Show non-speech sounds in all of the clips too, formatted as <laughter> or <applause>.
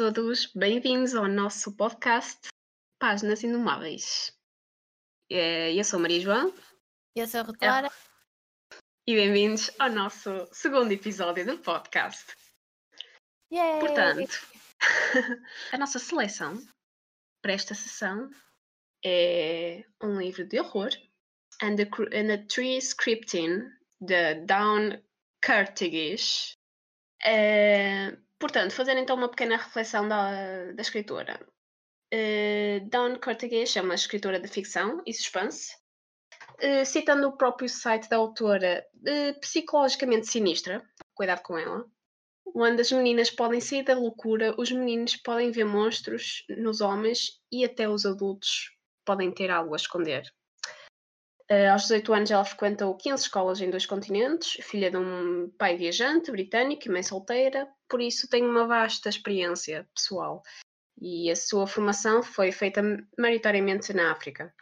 todos, bem-vindos ao nosso podcast Páginas Inumáveis. Eh, Eu sou Maria João Eu sou a Rotora. e bem-vindos ao nosso segundo episódio do podcast. Yay! Portanto, <laughs> a nossa seleção para esta sessão é um livro de horror, And the, and the Tree Scripting, de Dawn Curtigish. Eh, portanto, fazer então uma pequena reflexão da, da escritora. Eh, Dawn Curtigish é uma escritora de ficção e suspense. Eh, citando o próprio site da autora, eh, psicologicamente sinistra, cuidado com ela, onde as meninas podem sair da loucura, os meninos podem ver monstros nos homens e até os adultos podem ter algo a esconder. Eh, aos 18 anos ela frequentou 15 escolas em dois continentes, filha de um pai viajante britânico e mãe solteira, por isso tem uma vasta experiência pessoal. E a sua formação foi feita maioritariamente na África.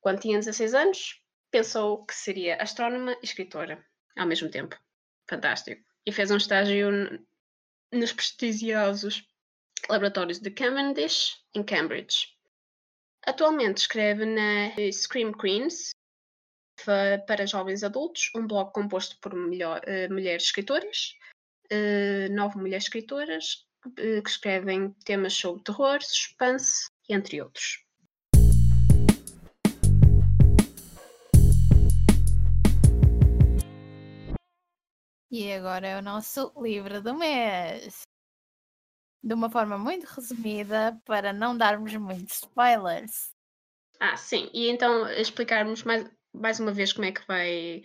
Quando tinha 16 anos, pensou que seria astrónoma e escritora ao mesmo tempo. Fantástico. E fez um estágio nos prestigiosos laboratórios de Cavendish, em Cambridge. Atualmente escreve na Scream Queens, para jovens adultos, um blog composto por melhor- eh, mulheres escritoras, eh, nove mulheres escritoras, eh, que escrevem temas sobre terror, suspense, entre outros. E agora é o nosso livro do mês. De uma forma muito resumida, para não darmos muitos spoilers. Ah, sim, e então explicarmos mais, mais uma vez como é que vai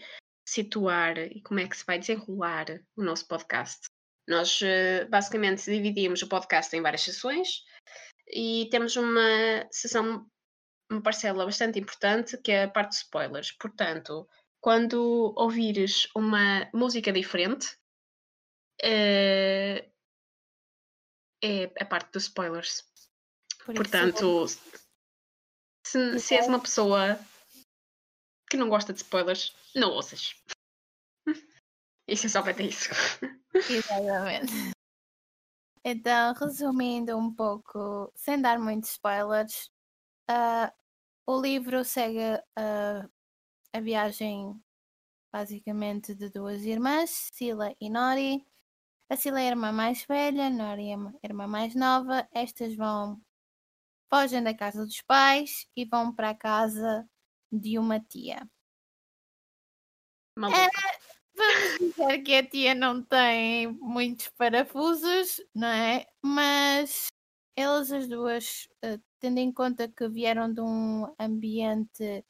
situar e como é que se vai desenrolar o nosso podcast. Nós eh, basicamente dividimos o podcast em várias sessões e temos uma sessão, uma parcela bastante importante que é a parte de spoilers. Portanto, quando ouvires uma música diferente, eh, é a parte dos spoilers. Por Portanto, se, se és uma pessoa que não gosta de spoilers, não ouças. <laughs> Essencialmente é isso. Exatamente. Então, resumindo um pouco, sem dar muitos spoilers, ah, o livro segue ah, a viagem basicamente de duas irmãs, Sila e Nori. A Sila é a irmã mais velha, Nori é a irmã mais nova. Estas vão fogem da casa dos pais e vão para a casa de uma tia. Maluca. Vamos dizer que a tia não tem muitos parafusos, não é? Mas elas as duas, eh, tendo em conta que vieram de um ambiente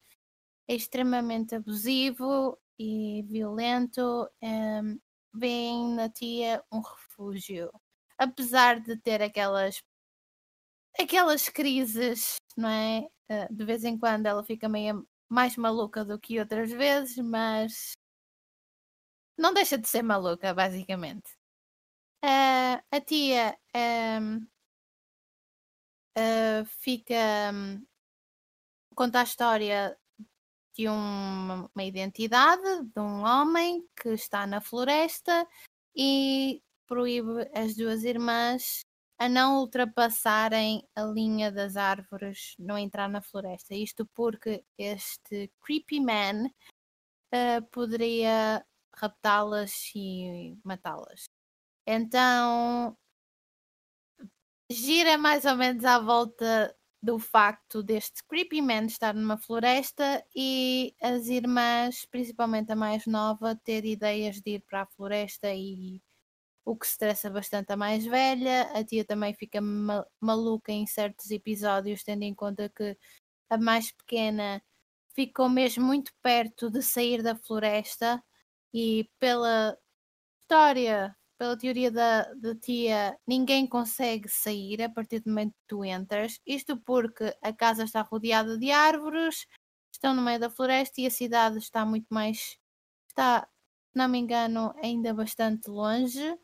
extremamente abusivo e violento, em, veem na tia um refúgio. Apesar de ter aquelas aquelas crises, não é? Eh, De vez em quando ela fica meio mais maluca do que outras vezes, mas não deixa de ser maluca, basicamente. Ah, a tia ahm, ah, fica. hum, conta a história de um- uma identidade de um homem que está na floresta e proíbe as duas irmãs a não ultrapassarem a linha das árvores, não entrar na floresta. Isto porque este creepy man ah, poderia raptá-las e matá-las. Então gira mais ou menos à volta do facto deste creepy man estar numa floresta e as irmãs, principalmente a mais nova, ter ideias de ir para a floresta e o que estressa bastante a mais velha. A tia também fica ma- maluca em certos episódios, tendo em conta que a mais pequena ficou mesmo muito perto de sair da floresta e pela história, pela teoria da, da tia, ninguém consegue sair a partir do momento que tu entras. Isto porque a casa está rodeada de árvores, estão no meio da floresta e a cidade está muito mais. Está, se não me engano, ainda bastante longe.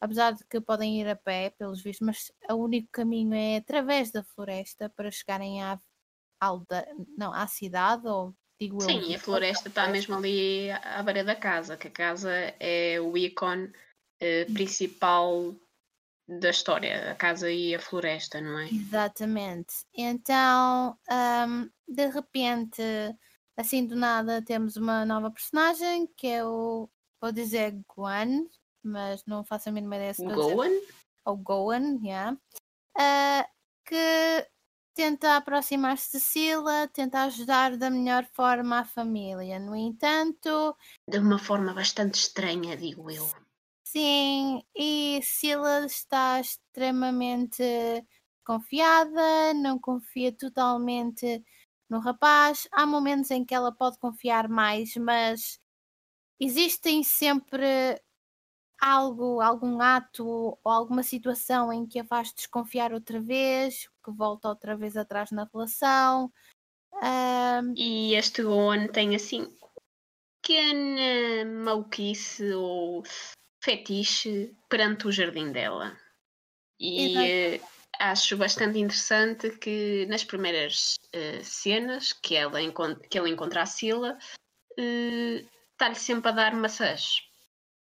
Apesar de que podem ir a pé, pelos vistos, mas o único caminho é através da floresta para chegarem à alda, não, à cidade, ou digo eu. Sim, e a floresta está mesmo ali à beira da casa, que a casa é o ícone eh, principal da história, a casa e a floresta, não é? Exatamente. Então, um, de repente, assim do nada, temos uma nova personagem que é o, vou dizer Gwen, mas não faço a mínima ideia se Gowan? Ou Gowan, yeah. Uh, que tenta aproximar-se de Sila, tenta ajudar da melhor forma a família. No entanto. De uma forma bastante estranha, digo eu. Sim, e Sila está extremamente confiada, não confia totalmente no rapaz. Há momentos em que ela pode confiar mais, mas existem sempre algo, algum ato ou alguma situação em que a faz desconfiar outra vez, que volta outra vez atrás na relação. Um... E este Gohan tem assim pequena maluquice ou fetiche perante o jardim dela. E uh, acho bastante interessante que nas primeiras uh, cenas que, ela que ele encontra a Sila, uh, está-lhe sempre a dar maçãs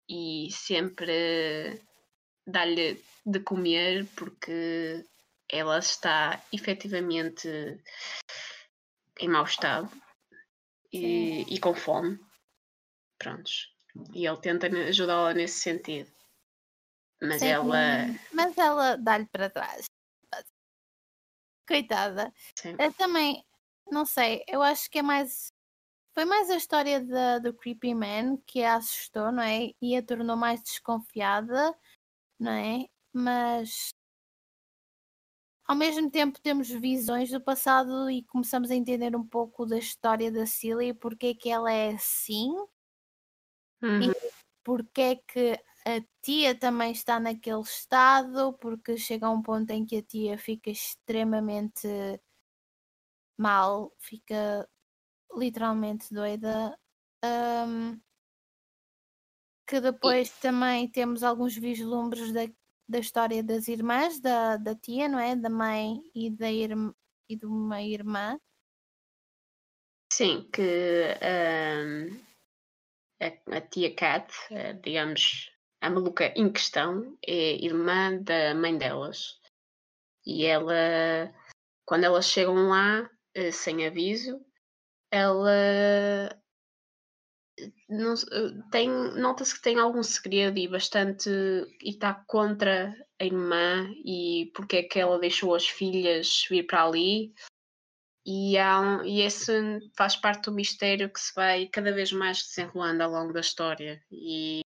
e sempre dar-lhe de comer porque ela está efetivamente em mau estado e, e, com fome. Prontos. E ele tenta ajudá-la nesse sentido. Mas Sim, ela. Mas ela dá-lhe para trás. Coitada. Sim. Eu também, não sei, eu acho que é mais foi mais a história da, do Creepy Man que a assustou, não é? E a tornou mais desconfiada, não é? Mas ao mesmo tempo temos visões do passado e começamos a entender um pouco da história da Cilly, porque é que ela é assim uhum. e porque é que a tia também está naquele estado, porque chega a um ponto em que a tia fica extremamente mal, fica literalmente doida. Um, que depois e... também temos alguns vislumbres da, da história das irmãs, da, da tia, não é? Da mãe e, da irmã, e de uma irmã. Sim, que um, a, a, tia Cat, eh, digamos, a maluca em questão, é irmã da mãe delas. E ela, quando elas chegam lá, eh, sem aviso, ela não, tem, nota-se que tem algum segredo e bastante e está contra a irmã e porque é que ela deixou as filhas vir para ali. E, há um, e esse faz parte do mistério que se vai cada vez mais desenrolando ao longo da história. E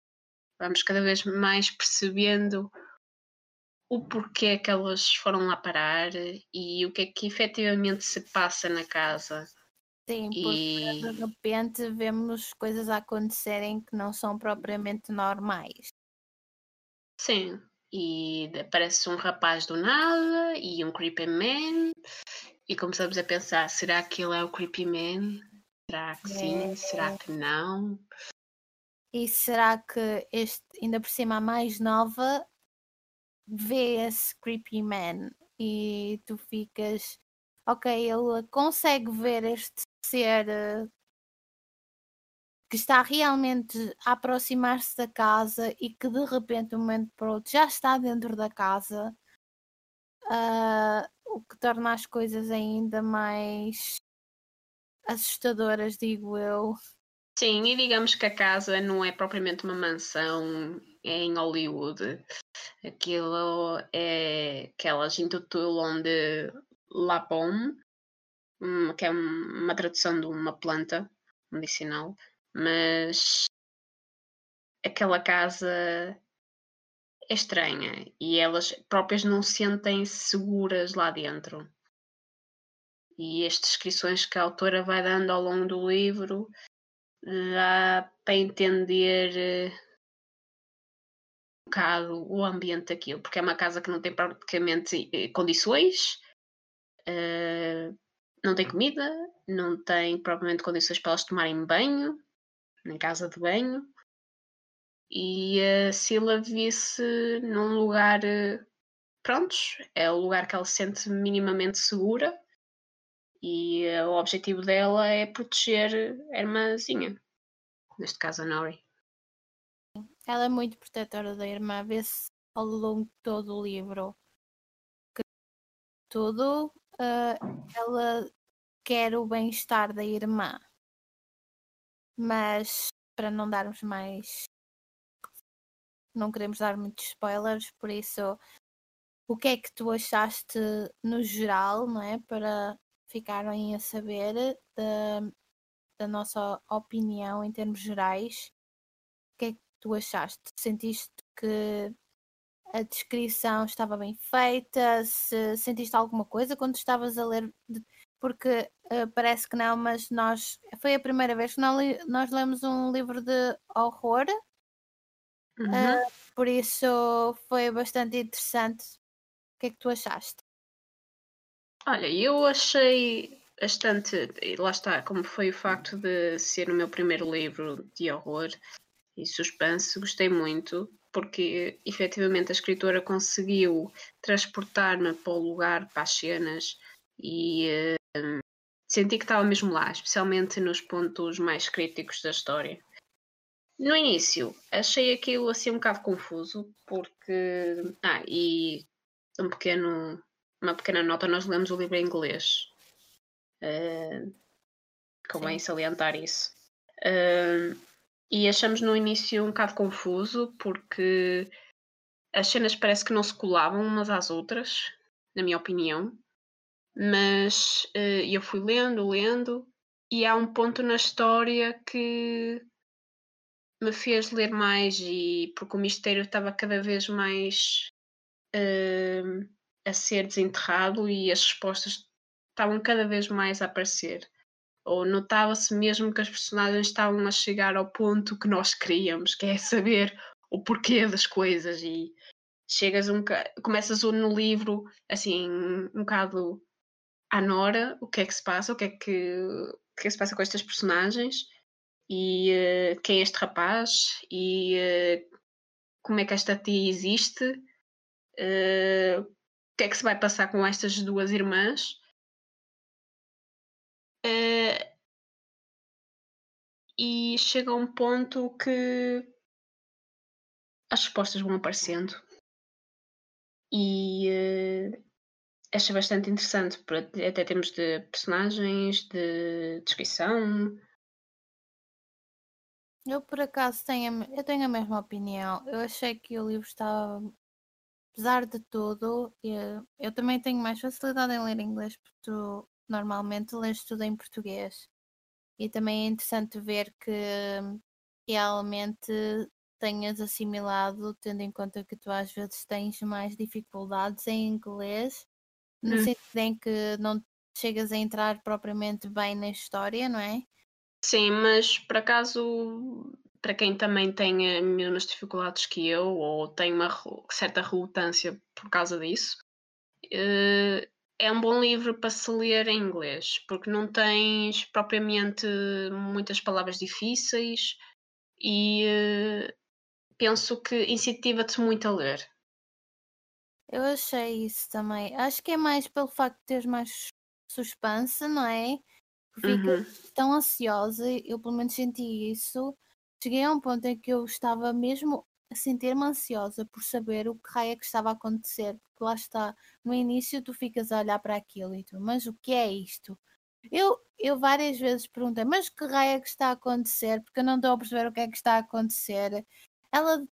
vamos cada vez mais percebendo o porquê que elas foram lá parar e o que é que efetivamente se passa na casa Sim, porque e... de repente vemos coisas a acontecerem que não são propriamente normais. Sim, e aparece um rapaz do nada e um creepy man e começamos a pensar, será que ele é o creepy man? Será que é. sim? Será que não? E será que este, ainda por cima a mais nova, vê esse creepy man e tu ficas ok, ele consegue ver este ser uh, que está realmente a aproximar-se da casa e que de repente, de um momento para o outro, já está dentro da casa, uh, o que torna as coisas ainda mais assustadoras, digo eu. Sim, e digamos que a casa não é propriamente uma mansão em Hollywood. Aquilo é que elas intitulam de La Pomme, que é uma tradução de uma planta medicinal, mas aquela casa é estranha e elas próprias não se sentem seguras lá dentro. E as descrições que a autora vai dando ao longo do livro dá para entender eh, um bocado o ambiente daquilo, porque é uma casa que não tem praticamente eh, condições, não tem comida, não tem propriamente condições para elas tomarem banho, nem casa de banho. E a Sila visse num lugar, prontos, é o lugar que ela se sente minimamente segura. E uh, o objetivo dela é proteger a irmãzinha, neste caso a Nori. Ela é muito protetora da irmã, vê-se ao longo de todo o livro que tudo uh, ela quer o bem-estar da irmã. Mas para não darmos mais não queremos dar muitos spoilers, por isso o que é que tu achaste no geral, não é? Para ficarem a saber da, da nossa opinião em termos gerais. O que é que tu achaste? Sentiste que a descrição estava bem feita? Se sentiste alguma coisa quando estavas a ler? Porque uh, parece que não, mas nós foi a primeira vez que nós, nós lemos um livro de horror. Uhum. Uh, por isso foi bastante interessante. O que é que tu achaste? Olha, eu achei bastante, lá está, como foi o facto de ser o meu primeiro livro de horror e suspense, gostei muito, porque efetivamente a escritora conseguiu transportar-me para o lugar, para as cenas, e uh, senti que estava mesmo lá, especialmente nos pontos mais críticos da história. No início, achei aquilo assim um bocado confuso, porque. Ah, e um pequeno uma pequena nota, nós lemos o livro em inglês. Uh, convém Sim. salientar isso. Uh, e achamos no início um bocado confuso porque as cenas parece que não se colavam umas às outras, na minha opinião. Mas uh, eu fui lendo, lendo, e há um ponto na história que me fez ler mais e porque o mistério estava cada vez mais uh, a ser desenterrado e as respostas estavam cada vez mais a aparecer. Ou notava-se mesmo que as personagens estavam a chegar ao ponto que nós queríamos, que é saber o porquê das coisas e chegas um começas no livro assim um bocado à nora o que é que se passa, o que é que, o que, é que se passa com estas personagens e uh, quem é este rapaz e uh, como é que esta tia existe, uh, que é que se vai passar com estas duas irmãs. E chega a um ponto que as respostas vão aparecendo e acho bastante interessante, até termos de personagens, de descrição. Eu por acaso tenho, eu tenho a mesma opinião. Eu achei que o livro estava apesar de tudo, eu, eu também tenho mais facilidade em ler inglês porque tu normalmente lês tudo em português. E também é interessante ver que realmente tenhas assimilado, tendo em conta que tu às vezes tens mais dificuldades em inglês, no hum. sentido em que não chegas a entrar propriamente bem na história, não é? Sim, mas por acaso para quem também tem as mesmas dificuldades que eu ou tem uma certa relutância por causa disso, eh, é um bom livro para se ler em inglês, porque não tens propriamente muitas palavras difíceis e eh, penso que incentiva-te muito a ler. Eu achei isso também. Acho que é mais pelo facto de teres mais suspense, não é? Fica uhum. tão ansiosa, eu pelo menos senti isso cheguei a um ponto em que eu estava mesmo a sentir-me ansiosa por saber o que raio é que estava a acontecer, porque lá está, no início tu ficas a olhar para aquilo e tu, mas o que é isto? Eu, eu várias vezes perguntei, mas que raio é que está a acontecer? Porque eu não estou a perceber o que é que está a acontecer. Ela,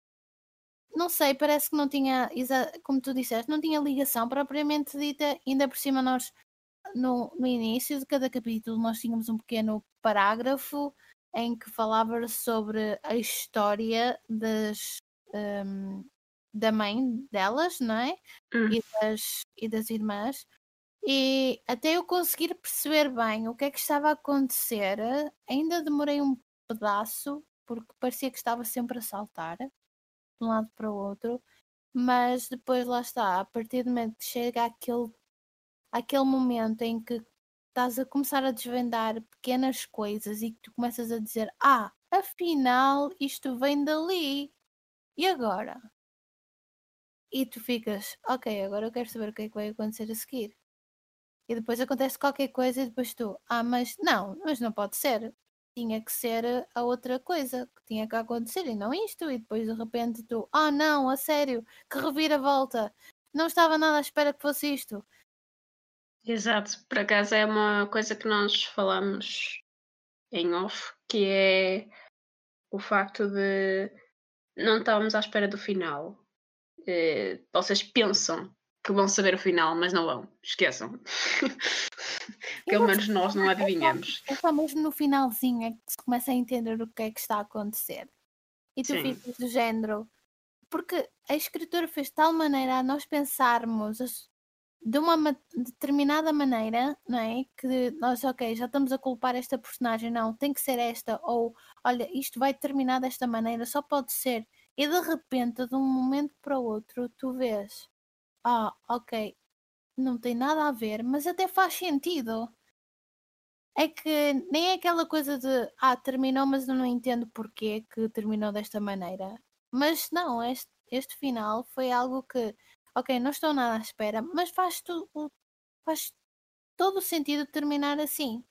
não sei, parece que não tinha, como tu disseste, não tinha ligação propriamente dita, ainda por cima nós, no, no início de cada capítulo, nós tínhamos um pequeno parágrafo em que falava sobre a história das, um, da mãe delas, não é? Hum. E, das, e das irmãs. E até eu conseguir perceber bem o que é que estava a acontecer, ainda demorei um pedaço, porque parecia que estava sempre a saltar de um lado para o outro, mas depois lá está, a partir do momento que chega aquele, aquele momento em que estás a começar a desvendar pequenas coisas e que tu começas a dizer: Ah, afinal isto vem dali. E agora? E tu ficas: Ok, agora eu quero saber o que é que vai acontecer a seguir. E depois acontece qualquer coisa e depois tu: Ah, mas não, mas não pode ser. Tinha que ser a outra coisa que tinha que acontecer e não isto. E depois de repente tu, oh não, a sério, que reviravolta, não estava nada à espera que fosse isto. Exato, por acaso é uma coisa que nós falamos em off, que é o facto de não estávamos à espera do final. Eh, vocês pensam que vão saber o final, mas não vão. Esqueçam. <laughs> Pelo menos nós não adivinhamos. É só mesmo no finalzinho é que se começa a entender o que é que está a acontecer. E tu Sim. ficas do género. Porque a escritura fez de tal maneira a nós pensarmos de uma determinada maneira, não é? Que nós, ok, já estamos a culpar esta personagem, não, tem que ser esta, ou olha, isto vai terminar desta maneira, só pode ser. E de repente, de um momento para o outro, tu vês, ah, ok, não tem nada a ver, mas até faz sentido. É que nem é aquela coisa de ah, terminou, mas eu não entendo porquê que terminou desta maneira. Mas não, este, este final foi algo que ok, não estou nada à espera, mas faz, tu, faz todo o sentido terminar assim.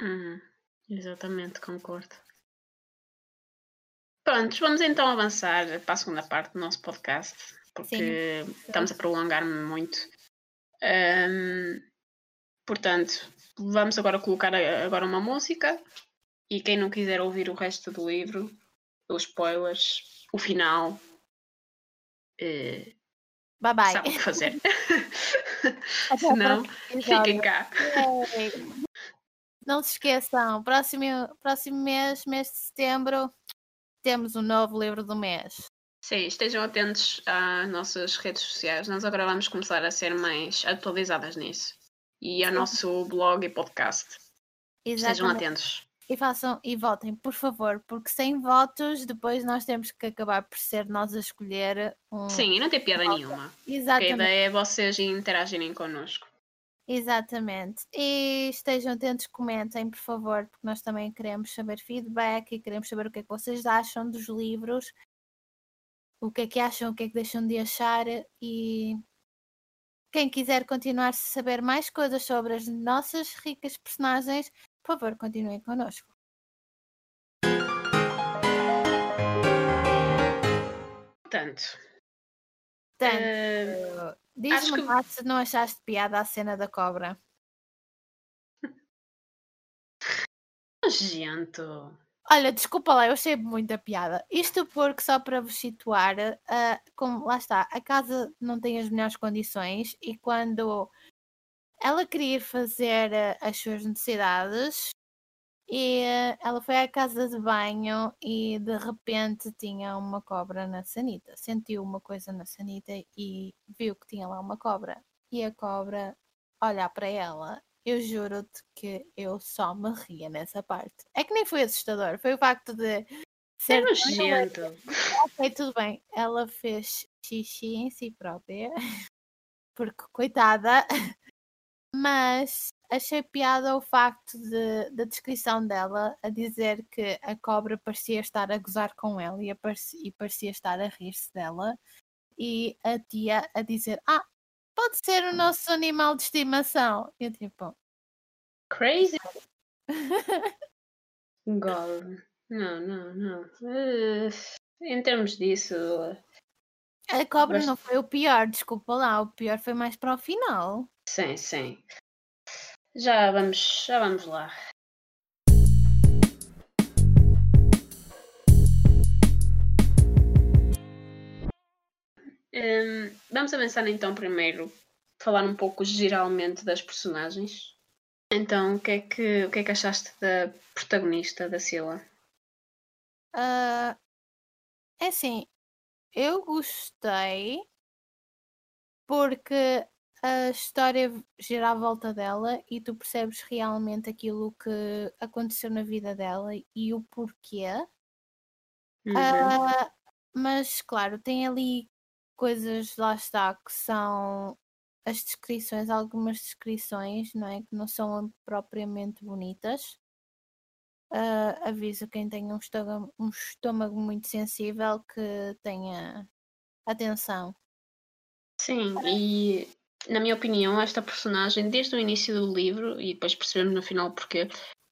Uhum, exatamente, concordo. Prontos, vamos então avançar para a segunda parte do nosso podcast, porque Sim. estamos a prolongar-me muito. Um, portanto, vamos agora colocar agora uma música e quem não quiser ouvir o resto do livro, os spoilers, o final, eh, Bye bye. Sabe o que fazer. <laughs> <laughs> Se não, fiquem cá. Não se esqueçam, próximo, próximo mês, mês de setembro, temos um novo livro do mês. Sim, estejam atentos às nossas redes sociais. Nós agora vamos começar a ser mais atualizadas nisso. E ao Sim. nosso blog e podcast. Exatamente. Estejam atentos e façam e votem, por favor, porque sem votos depois nós temos que acabar por ser nós a escolher um. Sim, e não tem piada nenhuma. Exatamente. a ideia é vocês interagirem connosco. Exatamente. E estejam atentos, comentem, por favor, porque nós também queremos saber feedback e queremos saber o que é que vocês acham dos livros, o que é que acham, o que é que deixam de achar e quem quiser continuar a saber mais coisas sobre as nossas ricas personagens, por favor, continuem connosco. Tanto. Tanto. Uh, Diz-me que... se não achaste piada a cena da cobra. <laughs> Nojento. Olha, desculpa lá, eu achei muita piada. Isto porque, só para vos situar, uh, como, lá está, a casa não tem as melhores condições e quando ela queria ir fazer eh, as suas necessidades e eh, ela foi à casa de banho e de repente tinha uma cobra na sanita. Sentiu uma coisa na sanita e viu que tinha lá uma cobra. E a cobra olhar para ela. Eu juro-te que eu só me ria nessa parte. É que nem foi assustador, foi o facto de ser. É nojento. Ok, tudo bem. Ela fez xixi em si própria, <laughs> porque coitada, <laughs> mas achei piada o facto de, da descrição dela a dizer que a cobra parecia estar a gozar com ela e, parecia, e parecia estar a rir-se dela e a tia a dizer ah, pode ser o nosso animal de estimação. Eu tipo... Crazy! <laughs> God. Não, não, não. Uh, em termos disso... A cobra não foi o pior, desculpa lá. O pior foi mais para o final. Sim, sim. Já vamos, já vamos lá. Um, vamos avançar então primeiro, falar um pouco geralmente das personagens. Então, o que é que, o que, é que achaste da protagonista da Sila? Uh, é assim, eu gostei porque a história gira à volta dela e tu percebes realmente aquilo que aconteceu na vida dela e o porquê. Uhum. Uh, mas, claro, tem ali coisas, lá está, que são as descrições, algumas descrições, não é? Que não são propriamente bonitas. Uh, aviso quem tem um estômago, um estômago muito sensível que tenha atenção. Sim, e na minha opinião, esta personagem, desde o início do livro, e depois percebemos no final porque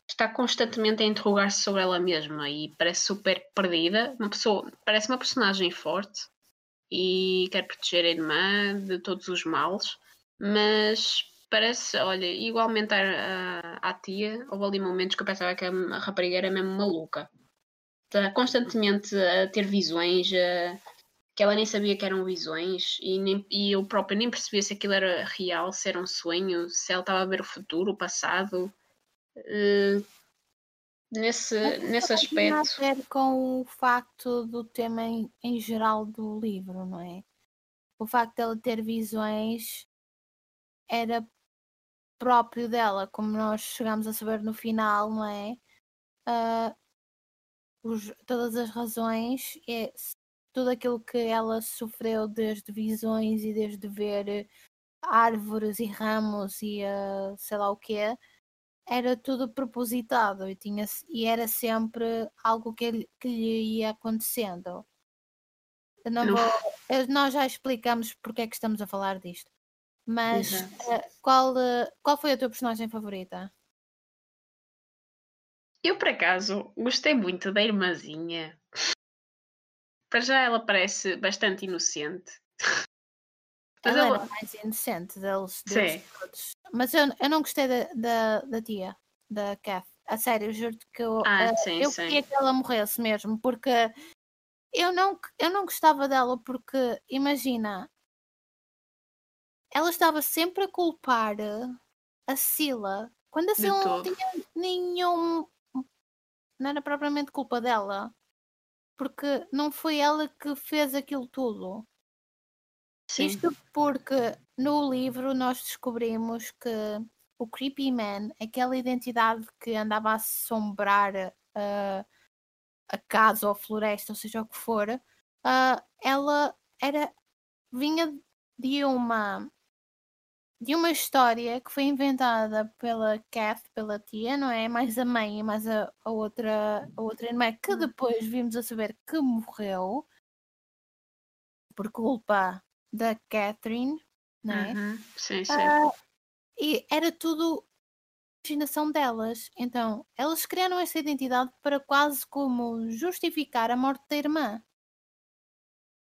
está constantemente a interrogar-se sobre ela mesma e parece super perdida. Uma pessoa, parece uma personagem forte e quer proteger a irmã de todos os males, mas parece, olha, igualmente à, à tia, houve ali momentos que eu pensava que a rapariga era mesmo maluca. Está constantemente a ter visões, a, que ela nem sabia que eram visões e, nem, e eu própria nem percebia se aquilo era real, se era um sonho, se ela estava a ver o futuro, o passado. Uh, nesse, nesse aspecto. Tem a ver com o facto do tema em, em geral do livro, não é? O facto dela ter visões era próprio dela, como nós chegamos a saber no final, não é? Uh, os, todas as razões, é, tudo aquilo que ela sofreu desde visões e desde ver árvores e ramos e uh, sei lá o que era tudo propositado e, tinha, e era sempre algo que, que lhe ia acontecendo. não vou, nós já explicamos porque é que estamos a falar disto. Mas uh, qual, uh, qual foi a tua personagem favorita? Eu, por acaso, gostei muito da irmãzinha. Para já ela parece bastante inocente. Ela, ela era mais inocente deles, deles todos. Mas eu, eu não gostei da, da, da tia, da Kath. A sério, juro-te que eu, ah, uh, sim, eu sim. queria que ela morresse mesmo, porque eu não, eu não gostava dela, porque imagina, ela estava sempre a culpar a Sila quando a Sila não tinha nenhum. Não era propriamente culpa dela, porque não foi ela que fez aquilo tudo. Sim. Isto porque no livro nós descobrimos que o Creepy Man, aquela identidade que andava a assombrar uh, a casa ou a floresta, ou seja o que for, uh, ela era vinha de uma de uma história que foi inventada pela Kath, pela tia, não é? Mais a mãe e mais a, a outra a outra irmã que hum. depois vimos a saber que morreu por culpa da Catherine, não é? Uhum. Sim, sim. Uh, e era tudo imaginação delas. Então, elas criaram essa identidade para quase como justificar a morte da irmã.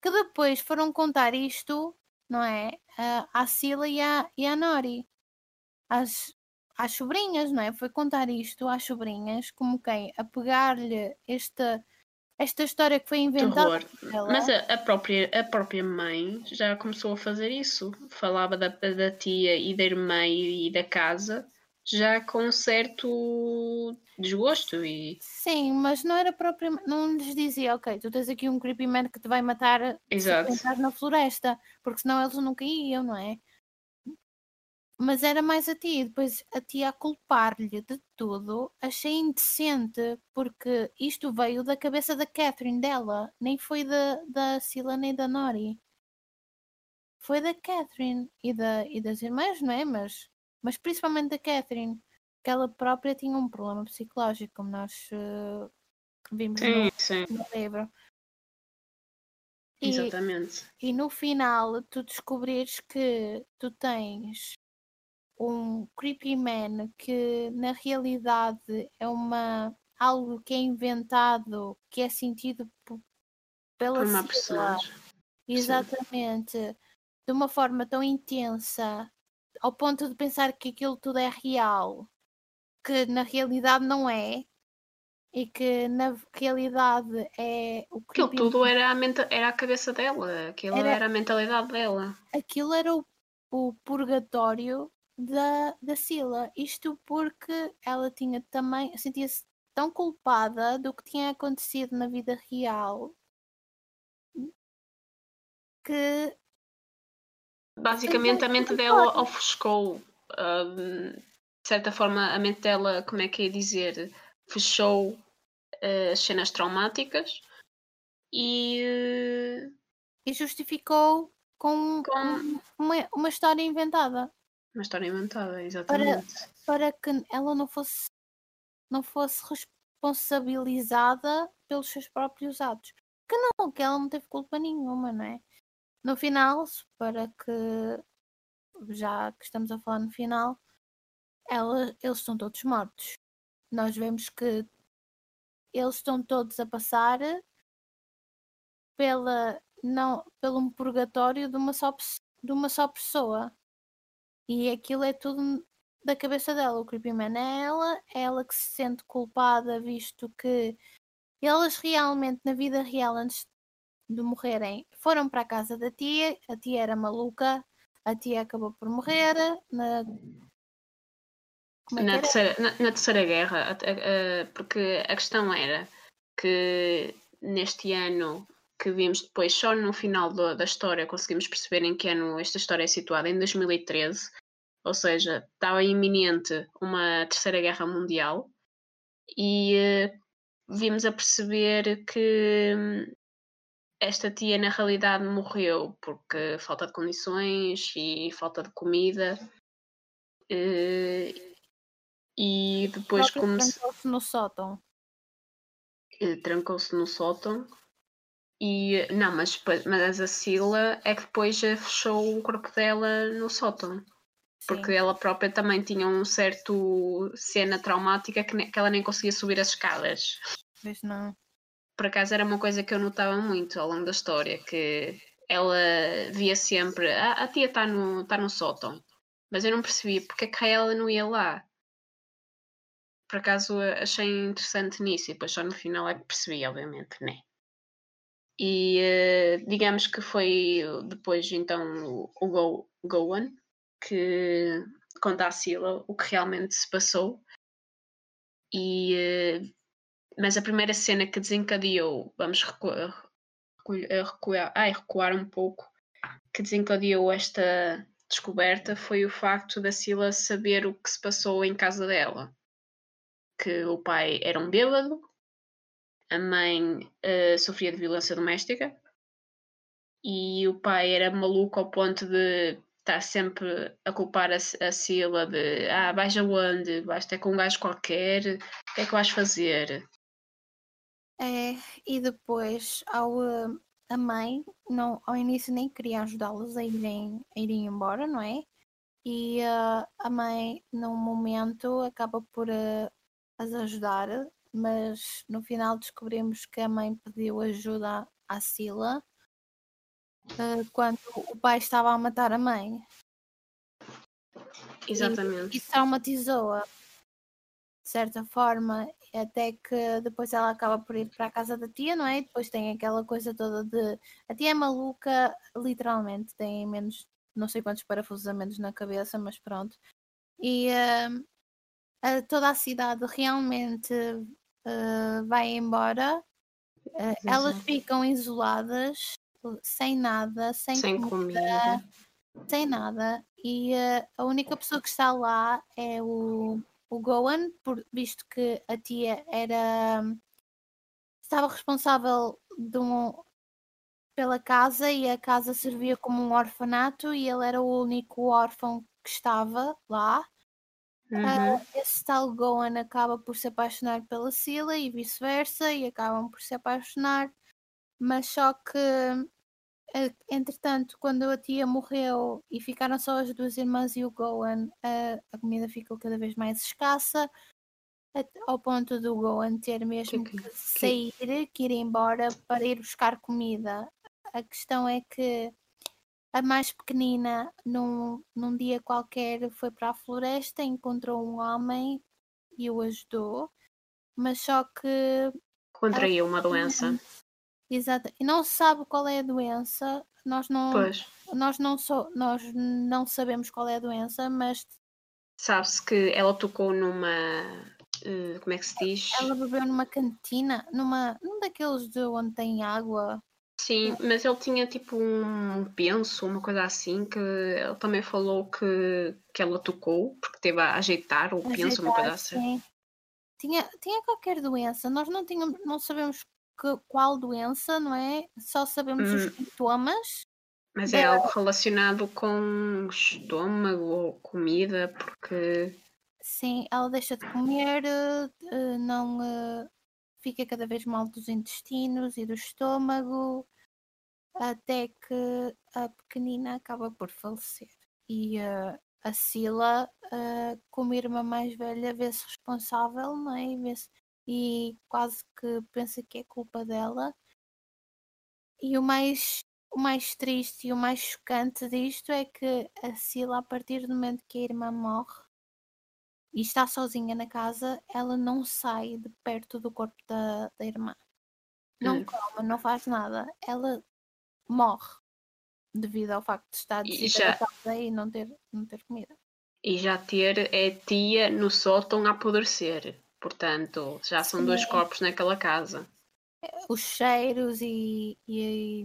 Que depois foram contar isto, não é? Uh, à Sila e à, e à Nori. Às, às sobrinhas, não é? Foi contar isto às sobrinhas, como quem? A pegar-lhe esta esta história que foi inventada. Mas a, a, própria, a própria mãe já começou a fazer isso. Falava da, da tia e da irmã e da casa já com um certo desgosto e sim, mas não era propriamente não lhes dizia, ok, tu tens aqui um creepy man que te vai matar Exato. se entrar na floresta, porque senão eles nunca iam, não é? Mas era mais a ti. Depois a ti a culpar-lhe de tudo, achei indecente, porque isto veio da cabeça da Catherine dela, nem foi da, da Sila nem da Nori. Foi da Catherine e, da, e das irmãs, não é? Mas, mas principalmente da Catherine, que ela própria tinha um problema psicológico, como nós uh, vimos sim, no, sim. no livro. E, Exatamente. E no final tu descobrires que tu tens um creepy man que na realidade é uma algo que é inventado, que é sentido pela Por uma personagem. Exatamente. Sim. De uma forma tão intensa, ao ponto de pensar que aquilo tudo é real, que na realidade não é, e que na realidade é o que. Aquilo tudo era a, menta... era a cabeça dela, aquilo era, era a mentalidade dela. Aquilo era o, o purgatório da, da Sila. Isto porque ela tinha também, sentia-se tão culpada do que tinha acontecido na vida real que basicamente a mente dela ofuscou uh, de certa forma a mente dela, como é que é dizer, fechou uh, as cenas traumáticas e e justificou com, com... Uma, uma história inventada. Uma história inventada, exatamente. Para, para que ela não fosse, não fosse responsabilizada pelos seus próprios atos. Que não, que ela não teve culpa nenhuma, não é? No final, para que, já que estamos a falar no final, ela, eles estão todos mortos. nós vemos que eles estão todos a passar pela não pelo um purgatório de uma só de uma só pessoa e aquilo é tudo da cabeça dela. O creepy man é ela é ela que se sente culpada visto que eles realmente na vida real antes de morrerem foram para a casa da tia. A tia era maluca. A tia acabou por morrer na é na, terceira, na, na, terceira guerra, porque a questão era que neste ano que vimos depois, só no final do, da história, conseguimos perceber em que ano esta história é situada, em 2013, ou seja, estava iminente uma terceira guerra mundial e uh, vimos a perceber que hum, esta tia na realidade morreu porque falta de condições e falta de comida. Uh, e depois como trancou-se no sótão. Eh, trancou-se no sótão. E não, mas, mas a Sila é que depois fechou o corpo dela no sótão. Sim. Porque ela própria também tinha um certo cena traumática que, ne, que ela nem conseguia subir as escadas. Pois não. Por acaso era uma coisa que eu notava muito ao longo da história, que ela via sempre, ah, a tia está no, tá no sótão. Mas eu não percebia porque é que ela não ia lá por acaso achei interessante nisso e depois só no final é que percebi, obviamente, né? E uh, digamos que foi depois então o Go, Gowan que conta à Sila o que realmente se passou. E, uh, mas a primeira cena que desencadeou, vamos recuar, recuar, ai, recuar um pouco, que desencadeou esta descoberta foi o facto da Sila saber o que se passou em casa dela que o pai era um bêbado, a mãe uh, sofria de violência doméstica e o pai era maluco ao ponto de estar sempre a culpar a, a Sila de ah, vais aonde? Vais ter com um gajo qualquer, o que é que vais fazer? É, e depois ao, uh, a mãe não, ao início nem queria ajudá-los a irem, a irem embora, não é? E uh, a mãe, num momento, acaba por uh, as ajudar, mas no final descobrimos que a mãe pediu ajuda à Sila uh, quando o pai estava a matar a mãe. Exatamente. E, e traumatizou-a de certa forma, até que depois ela acaba por ir para a casa da tia, não é? E depois tem aquela coisa toda de a tia é maluca, literalmente, tem menos, não sei quantos parafusos a menos na cabeça, mas pronto. E uh, toda a cidade realmente uh, vai embora. Uh, elas ficam isoladas, sem nada, sem, sem comida, comida, sem nada. E a única pessoa que está lá é o, o Goan, por, visto que a tia era estava responsável de um, pela casa e a casa servia como um orfanato e ele era o único órfão que estava lá. Uhum. Uh, esse tal Gohan acaba por se apaixonar pela Sila e vice-versa, e acabam por se apaixonar, mas só que, uh, entretanto, quando a tia morreu e ficaram só as duas irmãs e o Gohan, a comida ficou cada vez mais escassa, ao ponto do Gohan ter mesmo que, que, que sair, que ir embora para ir buscar comida. A questão é que a mais pequenina, num, num dia qualquer, foi para a floresta, encontrou um homem e o ajudou, mas só que. Contraiu uma doença. Exato. E não se sabe qual é a doença. Nós não, pois. nós não, so, nós não sabemos qual é a doença, mas. Sabe-se que ela tocou numa. Uh, como é que se diz? Ela bebeu numa cantina, numa, num daqueles de onde tem água. Sim, mas ele tinha tipo um penso, uma coisa assim, que ele também falou que, que ela tocou, porque teve a ajeitar o penso, uma coisa assim. Sim. Tinha, tinha qualquer doença, nós não, tínhamos, não sabemos que, qual doença, não é? Só sabemos hum. os sintomas. Mas é algo relacionado com estômago ou comida, porque. Sim, ela deixa de comer, eh, não eh, fica cada vez mal dos intestinos e do estômago, até que a pequenina acaba por falecer. E uh, a Sila, uh, como irmã mais velha, vê-se responsável, não é? E, e quase que pensa que é culpa dela. E o mais, o mais triste e o mais chocante disto é que a Sila, a partir do momento que a irmã morre e está sozinha na casa, ela não sai de perto do corpo da, da irmã. Não come, não faz nada. Ela morre devido ao facto de estar desidratada e, e não ter, não ter comida. E já ter é tia no sótão a apodrecer. Portanto, já são Sim. dois corpos naquela casa. Os cheiros e, e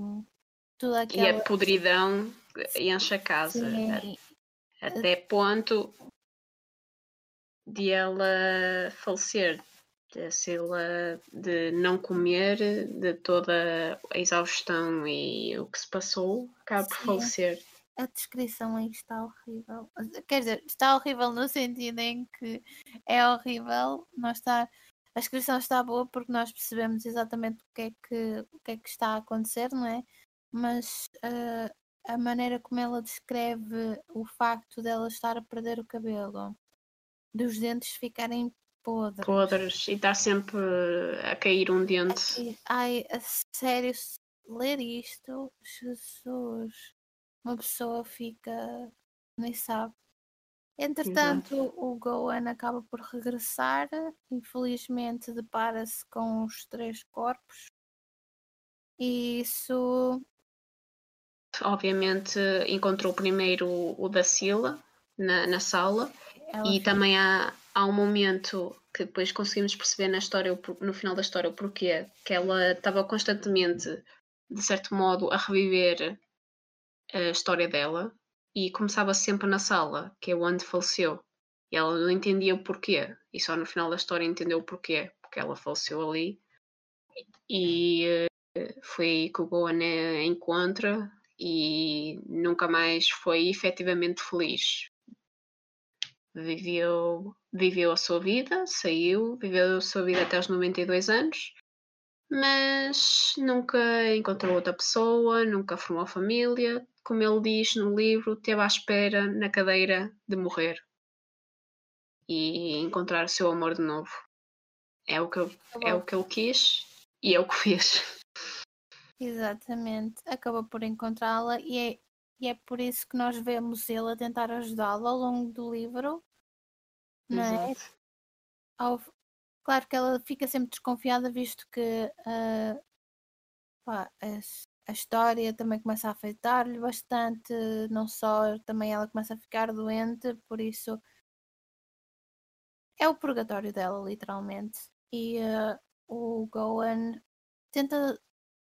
tudo aquilo. E a podridão enche a casa. Sim. Até ponto de ela falecer de, de não comer, de toda a exaustão e o que se passou, acaba por falecer. A descrição aí está horrível. Quer dizer, está horrível no sentido em que é horrível, não está. A descrição está boa porque nós percebemos exatamente o que é que, o que, é que está a acontecer, não é? Mas uh, a maneira como ela descreve o facto dela estar a perder o cabelo, dos dentes ficarem podres. Podres e está sempre a cair um dente. Ai, a sério, ler isto, Jesus, uma pessoa fica, nem sabe. Entretanto, Exato. o Gohan acaba por regressar, infelizmente depara-se com os três corpos. E isso. Obviamente encontrou primeiro o da Sila na, na sala Ela e também há, há um momento que depois conseguimos perceber na história, no final da história, o porquê, que ela estava constantemente, de certo modo, a reviver a história dela e começava sempre na sala, que é onde faleceu. E ela não entendia o porquê, e só no final da história entendeu o porquê, porque ela faleceu ali. E uh, foi que o Gohan a encontra e nunca mais foi efetivamente feliz viveu, viveu a sua vida, saiu, viveu a sua vida até os 92 anos, mas nunca encontrou outra pessoa, nunca formou família. Como ele diz no livro, teve à espera na cadeira de morrer e encontrar o seu amor de novo. É o que, eu, é o que ele quis e é o que <laughs> fez. Exatamente, acabou por encontrá-la e é, e é por isso que nós vemos ele a tentar ajudá-la ao longo do livro não é? Ao, claro que ela fica sempre desconfiada, visto que uh, pá, a, a, história também começa a afetar-lhe bastante, não só, também ela começa a ficar doente, por isso é o purgatório dela, literalmente. E uh, o Gohan tenta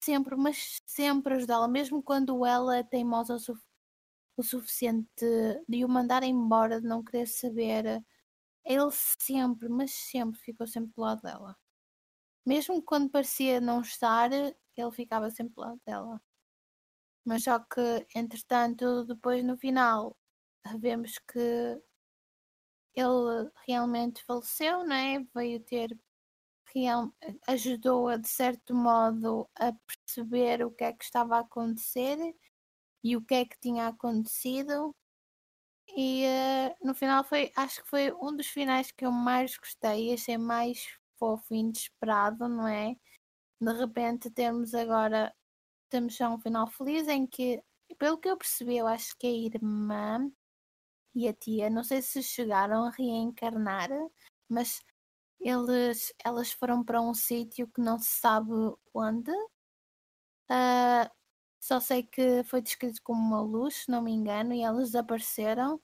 sempre, mas sempre ajudá-la, mesmo quando ela é teimosa o, su o suficiente de o mandar embora, de não querer saber ele sempre, mas sempre ficou sempre do lado dela. Mesmo quando parecia não estar, ele ficava sempre do lado dela. Mas só que, entretanto, depois no final, vemos que ele realmente faleceu, né? Veio ter real, ajudou-a de certo modo a perceber o que é que estava a acontecer e o que é que tinha acontecido e uh, no final foi, acho que foi um dos finais que eu mais gostei, achei mais fofo e inesperado, não é? De repente temos agora, temos já um final feliz em que, pelo que eu percebi, eu acho que a irmã e a tia, não sei se chegaram a reencarnar, mas eles, elas foram para um sítio que não se sabe onde. Uh, só sei que foi descrito como uma luz, se não me engano, e elas desapareceram.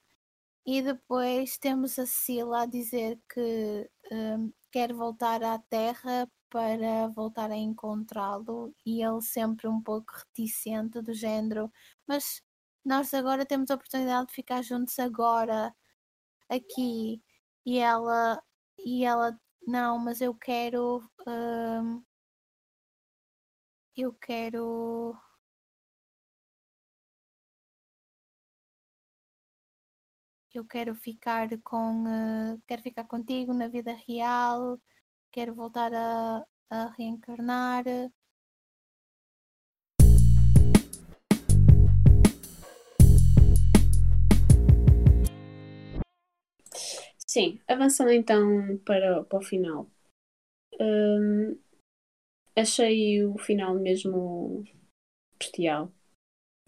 E depois temos a Sila a dizer que um, quer voltar à Terra para voltar a encontrá-lo e ele sempre um pouco reticente do género, mas nós agora temos a oportunidade de ficar juntos agora aqui e ela e ela não, mas eu quero um, eu quero eu quero ficar com uh, quero ficar contigo na vida real, quero voltar a, a reencarnar. Sim, avançando então para, para o final. Hum, achei o final mesmo bestial.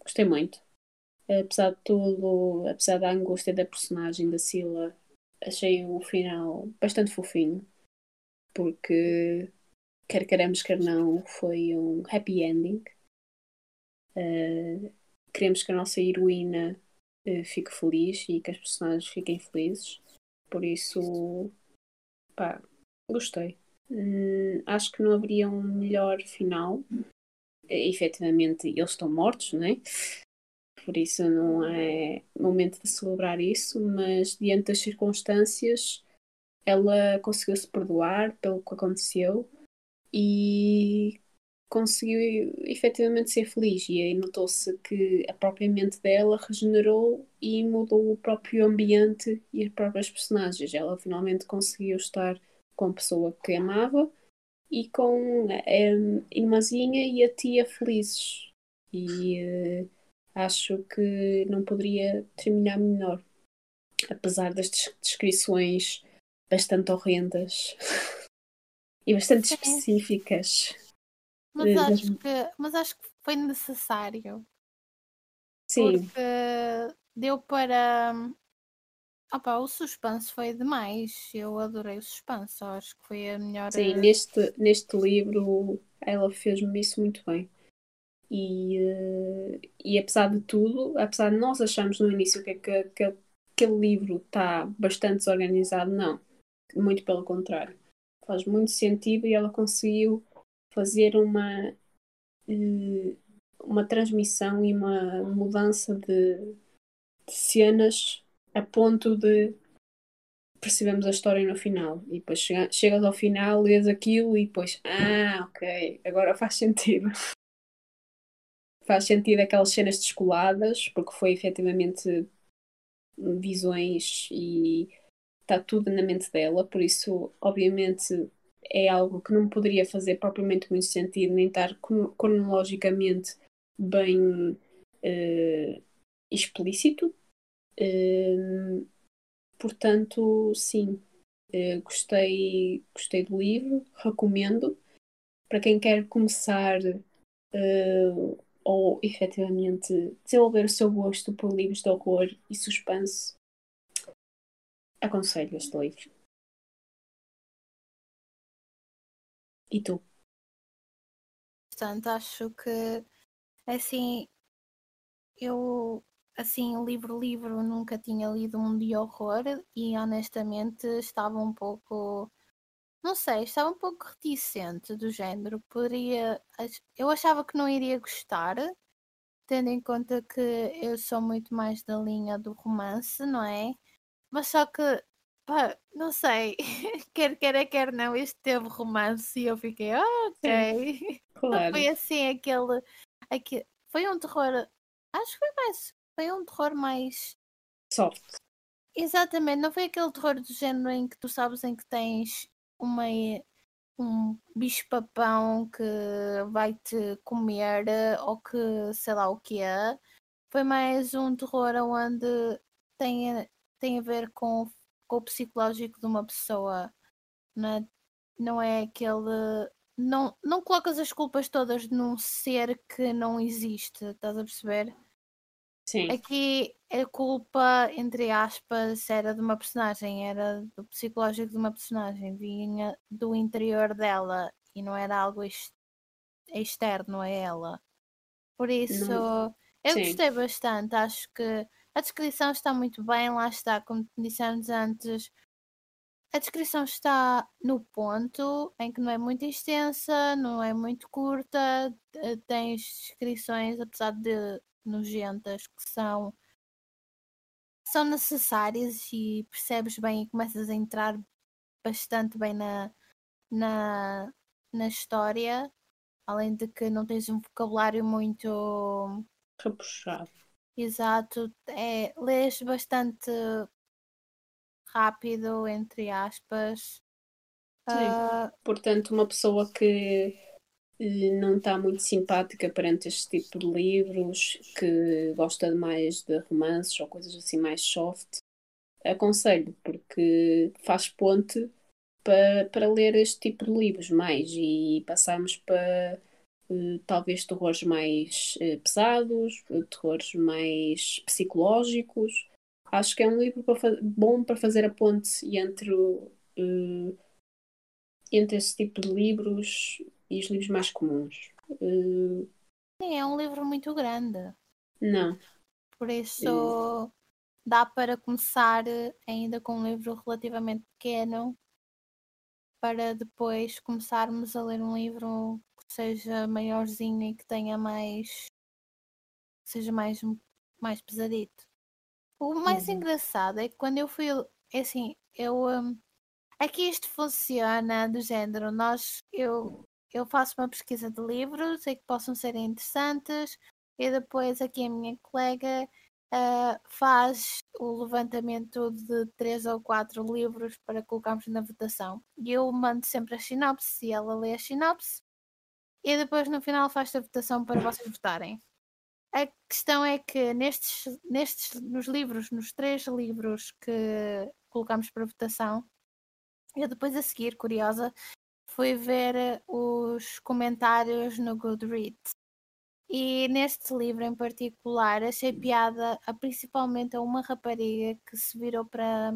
Gostei muito. Apesar de tudo, apesar da angústia da personagem da Sila, achei o final bastante fofinho. Porque, quer queremos, quer não, foi um happy ending. Uh, queremos que a nossa heroína uh, fique feliz e que as personagens fiquem felizes. Por isso, pá, gostei. Hum, acho que não haveria um melhor final. E, efetivamente, eles estão mortos, não é? Por isso não é momento de celebrar isso, mas diante das circunstâncias, ela conseguiu se perdoar pelo que aconteceu e conseguiu efetivamente ser feliz. E aí notou-se que a própria mente dela regenerou e mudou o próprio ambiente e as próprias personagens. Ela finalmente conseguiu estar com a pessoa que amava e com a irmãzinha e a tia felizes. E uh, acho que não poderia terminar melhor, apesar das descrições bastante horrendas <laughs> e bastante Sim. específicas. Mas uh, acho, que, mas acho que foi necessário. Sim. Porque deu para Opa, o suspense foi demais. Eu adorei o suspense. Acho que foi a melhor. Sim, eh, neste, neste livro ela fez-me isso muito bem. E, uh, e apesar de tudo, apesar de nós acharmos no início que, que, que aquele livro está bastante desorganizado, não. Muito pelo contrário. Faz muito sentido e ela conseguiu fazer uma, uh, uma transmissão e uma mudança de, de cenas a ponto de percebemos a história no final. E depois chega, chegas ao final, lês aquilo e depois, ah, ok, agora faz sentido. <laughs> faz sentido aquelas cenas descoladas, porque foi efetivamente visões e está tudo na mente dela, por isso, obviamente, é algo que não poderia fazer propriamente muito sentido, nem estar cronologicamente bem uh, explícito, Hum, portanto, sim, uh, gostei, gostei do livro, recomendo. Para quem quer começar uh, ou efetivamente desenvolver o seu gosto por livros de horror e suspense, aconselho este livro. E tu? Portanto, acho que assim eu assim, livro, livro, nunca tinha lido um de horror e honestamente estava um pouco. Não sei, estava um pouco reticente do género. Poderia. Eu achava que não iria gostar, tendo em conta que eu sou muito mais da linha do romance, não é? Mas só que, pá, não sei, <laughs> quer queira, quer não, este teve romance e eu fiquei, oh, ok. Sim, claro. <laughs> Não foi assim aquele, aquele. Foi um terror. Acho que foi mais foi um terror mais soft. Exatamente, não foi aquele terror do género em que tu sabes em que tens uma, um bicho-papão que vai te comer ou que sei lá o que é. Foi mais um terror onde tem, tem a ver com, com o psicológico de uma pessoa. Não é, não é aquele. Não, não colocas as culpas todas num ser que não existe, estás a perceber? Sim. Aqui a culpa, entre aspas, era de uma personagem, era do psicológico de uma personagem, vinha do interior dela e não era algo externo a ela. Por isso, não. eu Sim. gostei bastante. Acho que a descrição está muito bem, lá está, como dissemos antes. A descrição está no ponto em que não é muito extensa, não é muito curta, tens descrições, apesar de nojentas que são são necessárias e percebes bem e começas a entrar bastante bem na, na, na história, além de que não tens um vocabulário muito repuxado. Exato, é, lês bastante rápido, entre aspas. Sim. Uh, Portanto, uma pessoa que não está muito simpática perante este tipo de livros, que gosta mais de romances ou coisas assim mais soft, aconselho, porque faz ponte para, para ler este tipo de livros mais e passamos para uh, talvez terrores mais uh, pesados, terrores mais psicológicos. Acho que é um livro para bom para fazer a ponte entre, uh, entre esse tipo de livros e os livros mais comuns. Sim, é um livro muito grande. Não. Por isso dá para começar ainda com um livro relativamente pequeno para depois começarmos a ler um livro que seja maiorzinho e que tenha mais que seja mais, mais pesadito. O mais uhum. engraçado é que quando eu fui é assim, eu um, aqui isto funciona do género, nós eu eu faço uma pesquisa de livros e que possam ser interessantes e depois aqui a minha colega uh, faz o levantamento de três ou quatro livros para colocarmos na votação. E eu mando sempre a sinopse e ela lê a sinopse e depois no final faz a votação para vocês votarem. A questão é que nestes, nestes nos livros, nos três livros que colocamos para votação, eu depois a seguir, curiosa, fui ver eh, os comentários no Goodreads. E neste livro em particular achei piada a, principalmente a uma rapariga que se virou para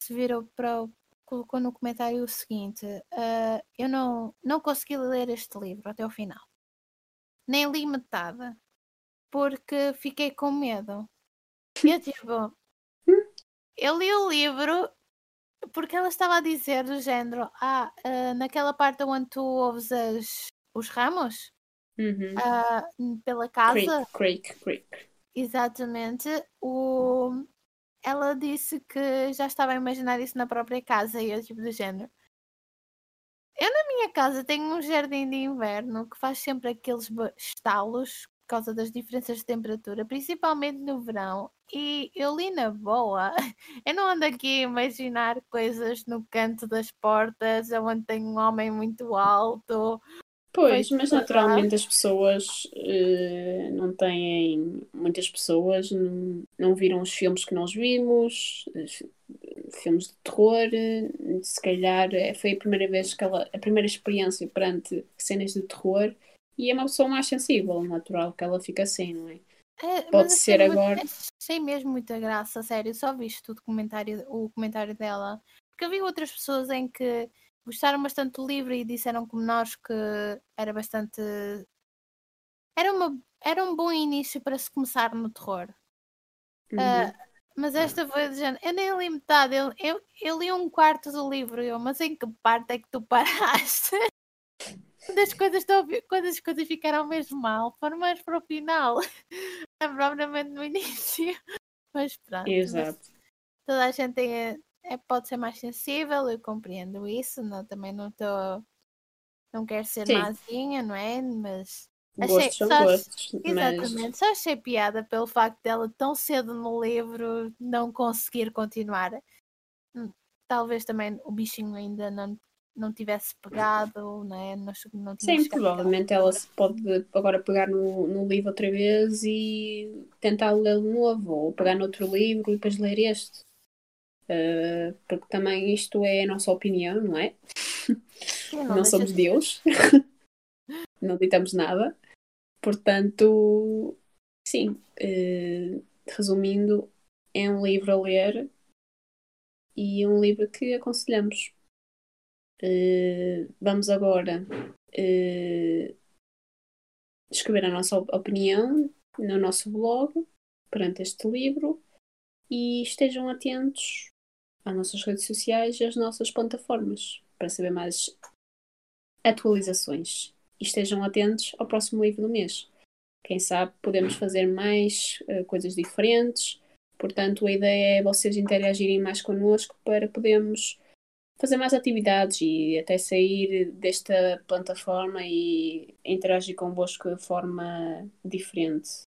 se virou para colocou no comentário o seguinte uh, eu não, não consegui ler este livro até o final nem li metade porque fiquei com medo eu tipo <laughs> eu li o livro porque ela estava a dizer do género, ah, uh, naquela parte onde tu ouves as, os ramos uhum. uh, pela casa. Creek, creek, creek. Exatamente. O... Ela disse que já estava a imaginar isso na própria casa e eu tipo do género. Eu na minha casa tenho um jardim de inverno que faz sempre aqueles estalos por causa das diferenças de temperatura, principalmente no verão. E eu li na boa. <laughs> Eu não ando aqui a imaginar coisas no canto das portas, onde tem um homem muito alto. Pois, mas naturalmente as pessoas uh, não têm. Muitas pessoas não, não viram os filmes que nós vimos, filmes de terror. Se calhar eh, foi a primeira vez que ela. a primeira experiência perante cenas de terror e é uma pessoa mais sensível, natural que ela fica assim, não é? É Pode ser agora. Achei mesmo muita graça, sério. Só viste o documentário, o comentário dela. Porque eu vi outras pessoas em que gostaram bastante do livro e disseram como nós que era bastante. Era, uma, era um bom início para se começar no terror. Uhum. Uh, mas esta foi de género. Eu nem li metade, eu, eu, eu li um quarto do livro, eu, mas em que parte é que tu <laughs> paraste? quando as coisas estão quando as coisas ficaram mesmo mal, foram mais para o final, provavelmente no <laughs> início. Mas pronto. Exato. Mas toda a gente tem, é, pode ser mais sensível, eu compreendo isso, não, também não estou. Não quero ser Sim. mazinha, não é? Mas. Achei, são só, gostos, exatamente, mas... só achei piada pelo facto dela tão cedo no livro não conseguir continuar. Hum, talvez também o bichinho ainda não não tivesse pegado, né? não, não Sim, provavelmente ela se pode agora pegar no, no livro outra vez e tentar ler de novo, ou pegar noutro livro e depois ler este. Uh, porque também isto é a nossa opinião, não é? Sim, não, não somos Deus, <laughs> não ditamos nada. Portanto, sim, uh, resumindo, é um livro a ler e um livro que aconselhamos. Uh, vamos agora uh, escrever a nossa opinião no nosso blog perante este livro e estejam atentos às nossas redes sociais e às nossas plataformas para saber mais atualizações. E estejam atentos ao próximo livro do mês. Quem sabe podemos fazer mais uh, coisas diferentes. Portanto, a ideia é vocês interagirem mais connosco para podermos fazer mais atividades e até sair desta plataforma e interagir convosco de forma diferente.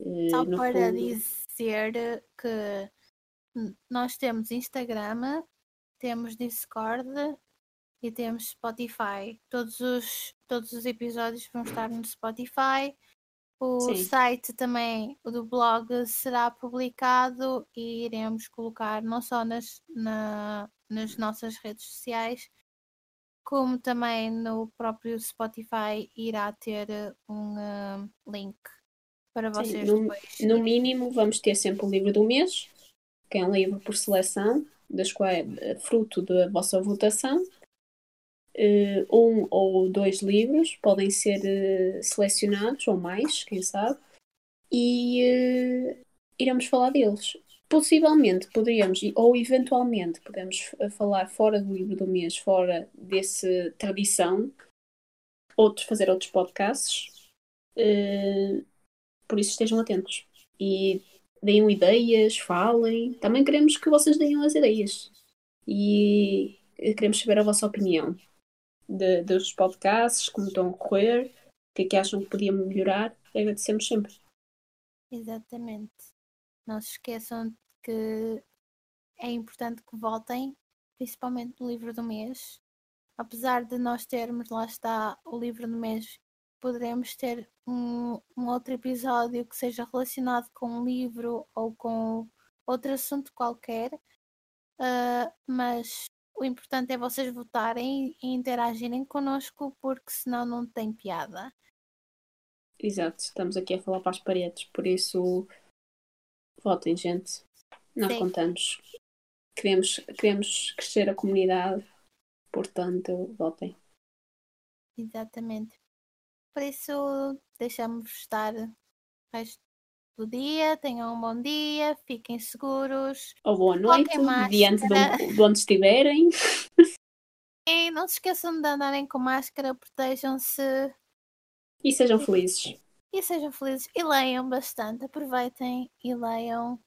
Eh, Só no para fundo... dizer que nós temos Instagram, temos Discord e temos Spotify. Todos os, todos os episódios vão estar no Spotify. O Sim. site também o do blog será publicado e iremos colocar não só nas, na- nas nossas redes sociais, como também no próprio Spotify irá ter eh, um eh, link para Sim, vocês no- depois. No mínimo, vamos ter sempre o livro do mês, que é um livro por seleção, das quais é fruto da vossa votação. Eh, um ou dois livros podem ser eh, selecionados, ou mais, quem sabe, e eh, iremos falar deles. Possivelmente poderíamos, ou eventualmente, podemos f- falar fora do livro do mês, fora dessa tradição, outros, fazer outros podcasts. Eh, por isso estejam atentos. E deem ideias, falem. Também queremos que vocês deem as ideias. E queremos saber a vossa opinião de- dos podcasts, como estão a correr, o que é que acham que podiam melhorar. Agradecemos sempre. Exatamente. Não se esqueçam que é importante que votem, principalmente no livro do mês. Apesar de nós termos, lá está, o livro do mês, poderemos ter um, um outro episódio que seja relacionado com um livro ou com outro assunto qualquer. ah, mas o importante é vocês votarem e interagirem connosco, porque senão não tem piada. Exato, estamos aqui a falar para as paredes, por isso votem, gente. Nós Sim. contamos. Queremos, queremos crescer a comunidade, portanto, votem. Exatamente. Por isso, deixamos estar o resto do dia. Tenham um bom dia, fiquem seguros. Ou boa noite, diante de onde estiverem. <laughs> E não se esqueçam de andarem com máscara, protejam-se E sejam felizes. e sejam felizes. E leiam bastante. Aproveitem e leiam